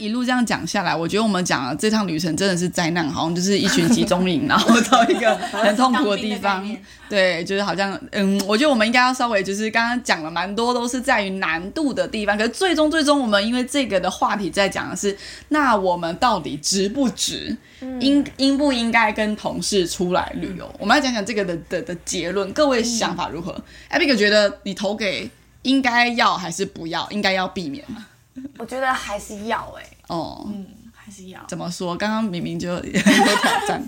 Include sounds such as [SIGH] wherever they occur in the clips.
一路这样讲下来，我觉得我们讲了这趟旅程真的是灾难，好像就是一群集中营，然后到一个很痛苦的地方。[LAUGHS] 对，就是好像，嗯，我觉得我们应该要稍微就是刚刚讲了蛮多，都是在于难度的地方。可是最终最终，我们因为这个的话题在讲的是，那我们到底值不值？应应不应该跟同事出来旅游？我们来讲讲这个的的的结论。各位想法如何？艾比克觉得你投给应该要还是不要？应该要避免吗？我觉得还是要哎、哦，嗯，还是要。怎么说？刚刚明明就 [LAUGHS] 有挑战，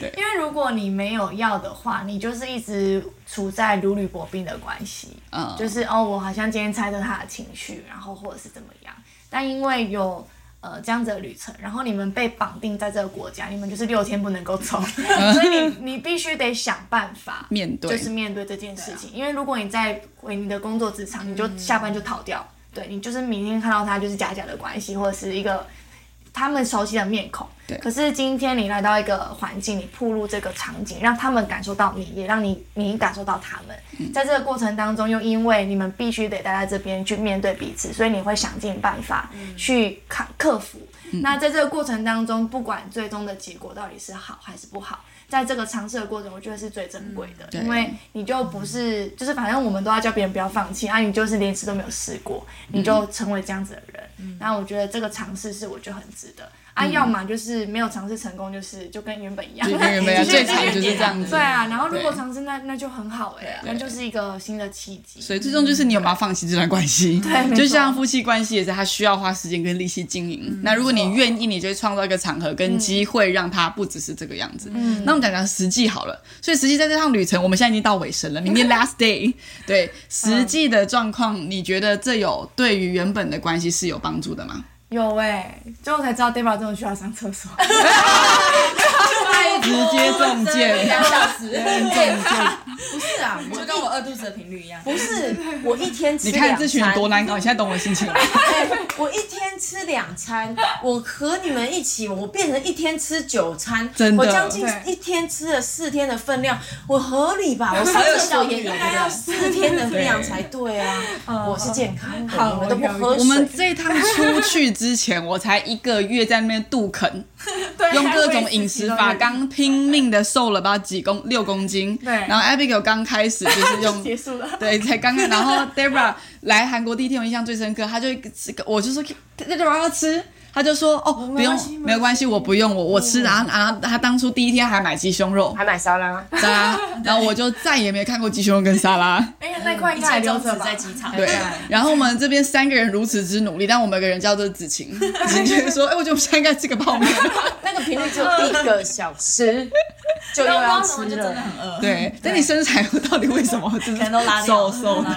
对。因为如果你没有要的话，你就是一直处在如履薄冰的关系，嗯，就是哦，我好像今天猜测他的情绪，然后或者是怎么样。但因为有呃这样子的旅程，然后你们被绑定在这个国家，你们就是六天不能够走，[LAUGHS] 所以你你必须得想办法面对。就是面对这件事情。因为如果你在回你的工作职场，你就下班就逃掉，对你就是明天看到他就是假假的关系，或者是一个他们熟悉的面孔。对可是今天你来到一个环境，你铺入这个场景，让他们感受到你，也让你你感受到他们。在这个过程当中，又因为你们必须得待在这边去面对彼此，所以你会想尽办法去克克服。那在这个过程当中，不管最终的结果到底是好还是不好，在这个尝试的过程，我觉得是最珍贵的，对。因为你就不是，就是反正我们都要叫别人不要放弃啊，你就是连试都没有试过，你就成为这样子的人。那我觉得这个尝试是我觉得很值得啊，要么就是没有尝试成功，就是就跟原本一样，就跟原本一样 [LAUGHS] 最惨就是这样子对啊，然后如果尝试那那就很好哎、那就是一个新的契机。所以最终就是你有没有放弃这段关系？对就像夫妻关系也是，他需要花时间跟力气经营。那如果你愿意，你就会创造一个场合跟机会，让他不只是这个样子。那我们讲讲实际好了。所以实际在这趟旅程，我们现在已经到尾声了，明天 last day。[LAUGHS] 对，实际的状况，你觉得这有对于原本的关系是有帮助的吗？有哎、最后才知道 Debra 真的需要上厕所。[LAUGHS] 直接中箭，两小时，中箭。不是啊，[LAUGHS] 就跟我饿肚子的频率一样。不是我一天吃你看这群人多难搞，你现在懂我心情了。哎我一天吃两餐，我和你们一起，我变成一天吃九餐，真的我将近对一天吃了四天的分量，我合理吧？我上厕所也应该要四天的分量才对啊！我是健康的，好你们都不喝水。我们这一趟出去之前，我才一个月在那边杜肯，[LAUGHS] 对用各种饮食法，刚拼命的瘦了吧几公六公斤。对然后 Abigail 刚开始就是 [LAUGHS] 用结束了。对，才刚刚，然后 Debra 来韩国第一天，我印象最深刻，他就我就说 Debra 要吃。她就说：“哦，不用，没有关系，我不用，我我吃。”然后，然后她当初第一天还买鸡胸肉，还买沙拉，沙拉，[LAUGHS] 然后我就再也没看过鸡胸肉跟沙拉。[LAUGHS] 哎呀，那块一应该留着吧？在机场。对，然后我们这边三个人如此之努力，但我们有个人叫做子晴，[LAUGHS] 子晴就说：“哎，我觉得我们现在应该吃个泡面。那个频率就一个小时，就又要吃就真的了。很饿”。对，但你身材到底为什么就是可能都拉掉瘦瘦的？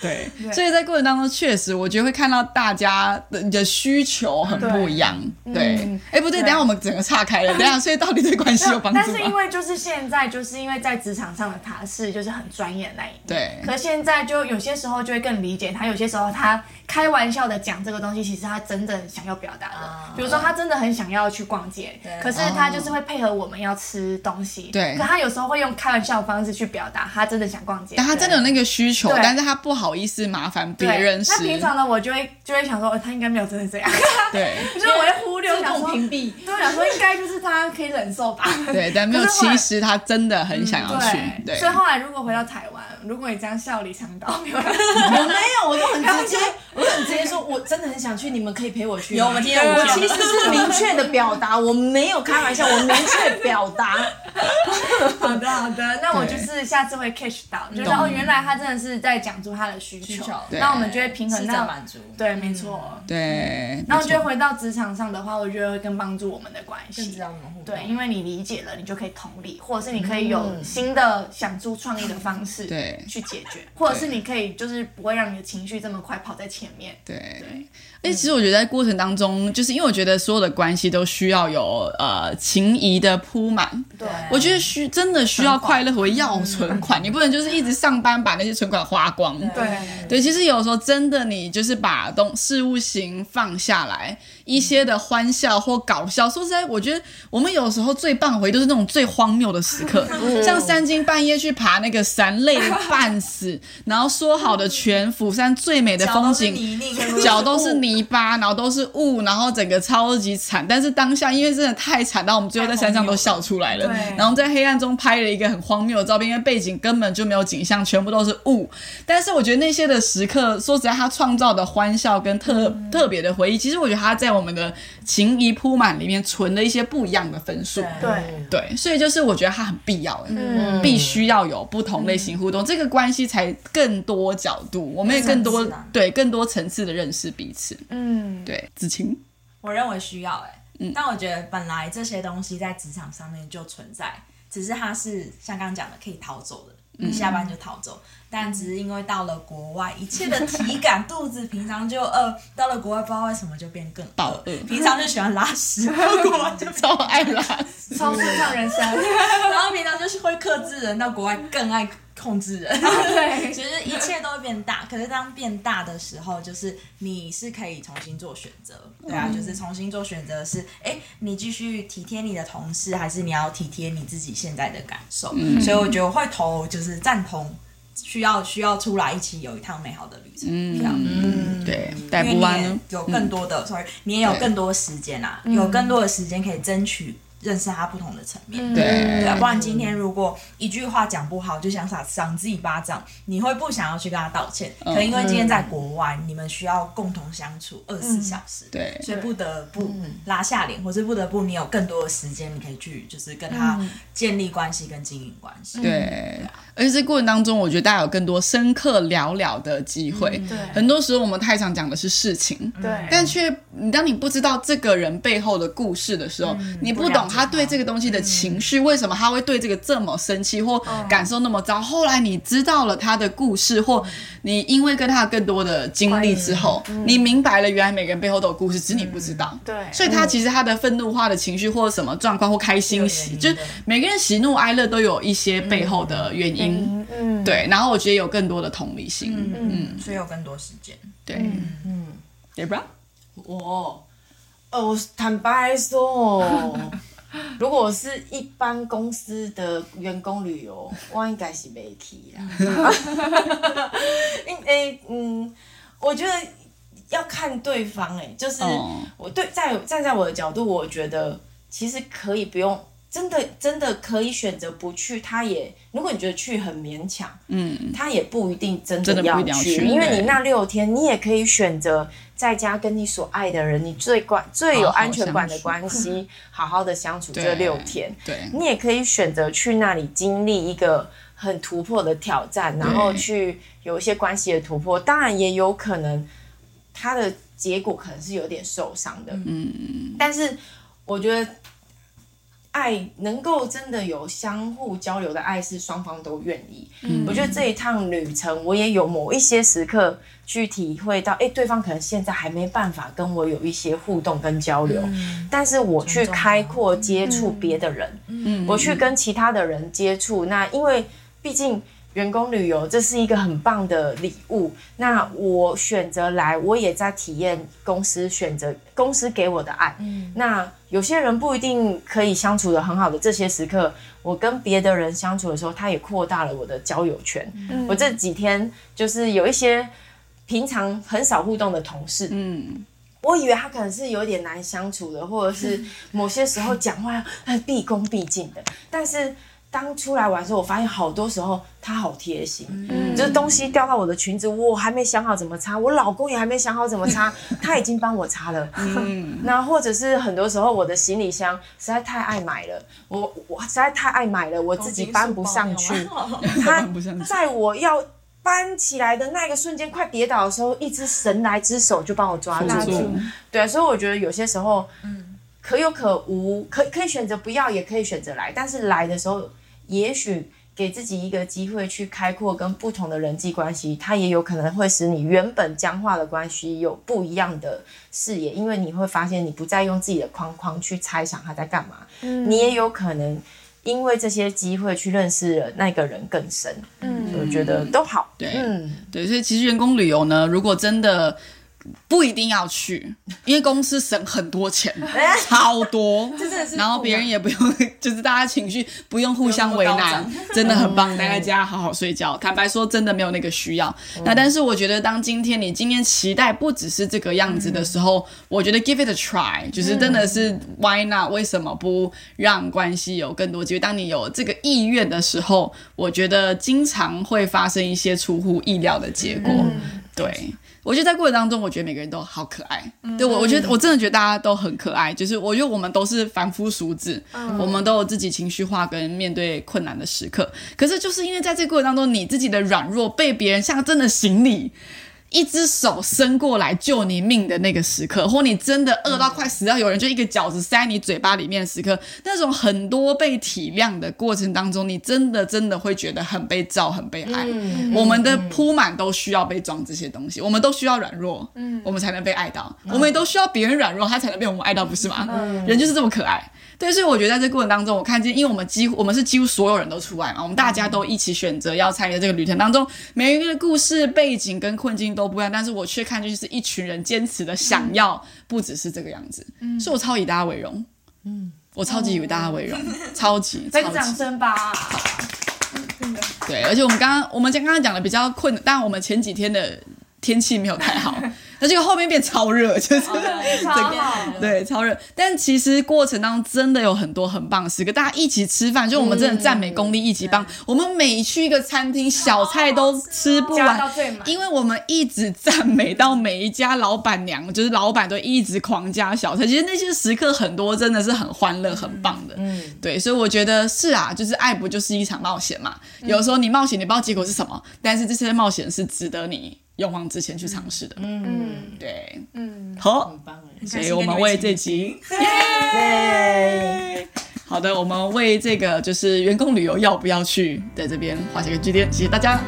对，所以在过程当中，确实我觉得会看到大家的你的需求很不一样。对嗯，哎，不对，等下我们整个岔开了，[LAUGHS] 等下，所以到底对关系有帮助但是因？为就是现在，就是因为在职场上的他是就是很专业的那一面，对可现在就有些时候就会更理解他，有些时候他开玩笑的讲这个东西，其实他真正想要表达的。啊比如说他真的很想要去逛街，对可是他就是会配合我们要吃东西，对可他有时候会用开玩笑的方式去表达他真的想逛街，但他真的有那个需求，但是他不好意思麻烦别人吃那。平常呢，我就会就会想说，呃他应该没有真的这样，[LAUGHS] 对就是我会忽略，自动想说，屏蔽。对，想说应该就是他可以忍受吧。[LAUGHS] 对，但没有，其实他真的很想要去。对所以，后来如果回到台湾，如果你这样笑里藏刀，没有我 [LAUGHS] 没有，我都很直接，我都很直接说，我真的很想去，你们可以陪我去。有我们今天有我其实是明确的表达，我没有开玩笑，我明确表达。[LAUGHS] 好的 [LAUGHS] 好的，那我就是下次会 catch 到，就是哦，原来他真的是在讲出他的需求需求，那我们就会平衡到，满足。对，没错。对，然后没错就回到职场上的话，我觉得会更帮助我们的关系更知。道怎么互动。对，因为你理解了，你就可以同理，或者是你可以有新的想出创意的方式，对去解决，或者是你可以就是不会让你的情绪这么快跑在前面。对对。而且其实我觉得在过程当中，就是因为我觉得所有的关系都需要有呃情谊的铺满。对，我觉得需真的需要快乐和要存款，你不能就是一直上班把那些存款花光。对对，其实有时候真的你就是把东事物型放下来，一些的欢笑或搞笑。说实在，我觉得我们有时候最棒回忆都是那种最荒谬的时刻，像三更半夜去爬那个山，累得半死，然后说好的全釜山最美的风景，脚都是泥巴，然后都是雾，然后整个超级惨。但是当下因为真的太惨，到我们最后在山上都笑出来了。对然后在黑暗中拍了一个很荒谬的照片，因为背景根本就没有景象，全部都是雾。但是我觉得那些的时刻，说实在，他创造的欢笑跟特、特别的回忆，其实我觉得他在我们的情谊铺满里面存了一些不一样的分数。对，对，所以就是我觉得它很必要，嗯。必须要有不同类型互动，这个关系才更多角度，我们也更多对更多层次的认识彼此。嗯，对，子晴，我认为需要哎、嗯。但我觉得本来这些东西在职场上面就存在，只是它是像刚刚讲的可以逃走的，你下班就逃走。但只是因为到了国外，一切的体感，[LAUGHS] 肚子平常就饿，到了国外不知道为什么就变更饱饿。平常就喜欢拉屎，[LAUGHS] 到国外就超爱拉屎，超顺畅人生，[LAUGHS] 然后平常就是会克制人，到国外更爱控制人。对。[LAUGHS] 其实一切都会变大，[LAUGHS] 可是当变大的时候，就是你是可以重新做选择，对啊，就是重新做选择是，哎，你继续体贴你的同事，还是你要体贴你自己现在的感受？所以我觉得我会投就是赞同，需要需要出来一起有一趟美好的旅程，这样。嗯，对，带因为你也不完，有更多的、r y 你也有更多的时间啊，有更多的时间可以争取认识他不同的层面。对。对啊，不然今天如果一句话讲不好就想赏赏自己巴掌，你会不想要去跟他道歉。可能因为今天在国外，你们需要共同相处二十四小时，对。所以不得不拉下脸，或是不得不你有更多的时间，你可以去就是跟他建立关系跟经营关系。对，而且这过程当中，我觉得大家有更多深刻聊聊的机会。对。很多时候我们太常讲的是事情，对，但却你当你不知道这个人背后的故事的时候，你不懂他对这个东西的情绪，为什么他会对这个这么生气或感受那么糟。后来你知道了他的故事，或你因为跟他有更多的经历之后，你明白了原来每个人背后都有故事，只是你不知道。对。所以他其实他的愤怒化的情绪或什么状况或开心喜，就每个人喜怒哀乐都有一些背后的原因。嗯嗯，对，然后我觉得有更多的同理心。嗯，所以有更多时间。对，嗯，Debra，我，呃，我坦白说哦，[LAUGHS] [LAUGHS] 如果是一般公司的员工旅游，[LAUGHS] 我应该是没去啦。[LAUGHS] 因诶、嗯，我觉得要看对方诶、就是哦我对在站在我的角度，我觉得其实可以不用。真的真的可以选择不去，他也如果你觉得去很勉强，嗯，他也不一定真真的要去因为你那六天，你也可以选择在家跟你所爱的人，你最关最有安全感的关系，好好的相处这六天。对，你也可以选择去那里经历一个很突破的挑战，然后去有一些关系的突破。当然也有可能，他的结果可能是有点受伤的。嗯，但是我觉得。爱能够真的有相互交流的爱，是双方都愿意。我觉得这一趟旅程，我也有某一些时刻去体会到，哎，对方可能现在还没办法跟我有一些互动跟交流，但是我去开阔接触别的人，嗯我去跟其他的人接触，那因为毕竟。员工旅游这是一个很棒的礼物，那我选择来，我也在体验公司选择公司给我的爱。那有些人不一定可以相处的很好的这些时刻，我跟别的人相处的时候，他也扩大了我的交友圈。我这几天就是有一些平常很少互动的同事，嗯，我以为他可能是有点难相处的，或者是某些时候讲话很毕恭毕敬的，但是。当出来玩的时候，我发现好多时候他好贴心，就是东西掉到我的裙子，我还没想好怎么擦，我老公也还没想好怎么擦，他已经帮我擦了。嗯。[LAUGHS] 那或者是很多时候我的行李箱实在太爱买了，我我实在太爱买了，我自己搬不上去，他在我要搬起来的那个瞬间，快跌倒的时候，一只神来之手就帮我抓抓住住。对，所以我觉得有些时候，可有可无，可可以选择不要，也可以选择来，但是来的时候，也许。给自己一个机会去开阔跟不同的人际关系，它也有可能会使你原本僵化的关系有不一样的视野，因为你会发现你不再用自己的框框去猜想他在干嘛，嗯你也有可能因为这些机会去认识了那个人更深，嗯我觉得都好。对嗯，对，所以其实员工旅游呢，如果真的不一定要去，因为公司省很多钱，[LAUGHS] 超多，然后别人也不用，[LAUGHS] 就是大家情绪不用互相为难，真的很棒。[LAUGHS] 待在家好好睡觉。坦白说，真的没有那个需要。那但是我觉得，当今天你今天期待不只是这个样子的时候，我觉得 give it a try，就是真的是 why not？为什么不让关系有更多机会？当你有这个意愿的时候，我觉得经常会发生一些出乎意料的结果。对。我觉得在过程当中，我觉得每个人都好可爱。对我，我觉得我真的觉得大家都很可爱。就是我觉得我们都是凡夫俗子，我们都有自己情绪化跟面对困难的时刻。可是就是因为在这个过程当中，你自己的软弱被别人像真的行礼。一只手伸过来救你命的那个时刻，或你真的饿到快死掉，有人就一个饺子塞你嘴巴里面的时刻，那种很多被体谅的过程当中，你真的真的会觉得很被照、很被爱。我们的铺满都需要被装这些东西，我们都需要软弱，我们才能被爱到。我们也都需要别人软弱，他才能被我们爱到，不是吗？人就是这么可爱。对，所以我觉得在这过程当中，我看见，因为我们几乎我们是几乎所有人都出来嘛，我们大家都一起选择要参与这个旅程当中，每一个故事背景跟困境都不一样，但是我却看见就是一群人坚持的想要，不只是这个样子，嗯。所以我超以大家为荣，嗯，我超级以大家为荣，超级再个掌超级。声吧。对，而且我们刚刚我们刚刚讲的比较困，但我们前几天的天气没有太好，那这个后面变超热，[LAUGHS] 就是超好，对，超热。但其实过程当中真的有很多很棒的时刻，大家一起吃饭，就我们真的赞美功力一起棒。我们每去一个餐厅，小菜都吃不完。因为我们一直赞美到每一家老板娘，就是老板都一直狂加小菜，其实那些时刻很多真的是很欢乐、很棒的。嗯，对，所以我觉得是啊，就是爱不就是一场冒险嘛？有时候你冒险，你不知道结果是什么，但是这些冒险是值得你勇往直前去尝试的。嗯。对，嗯，好，很棒哎。所以我们为这集，耶，好的，我们为这个就是员工旅游要不要去，在这边画下个句点，谢谢大家。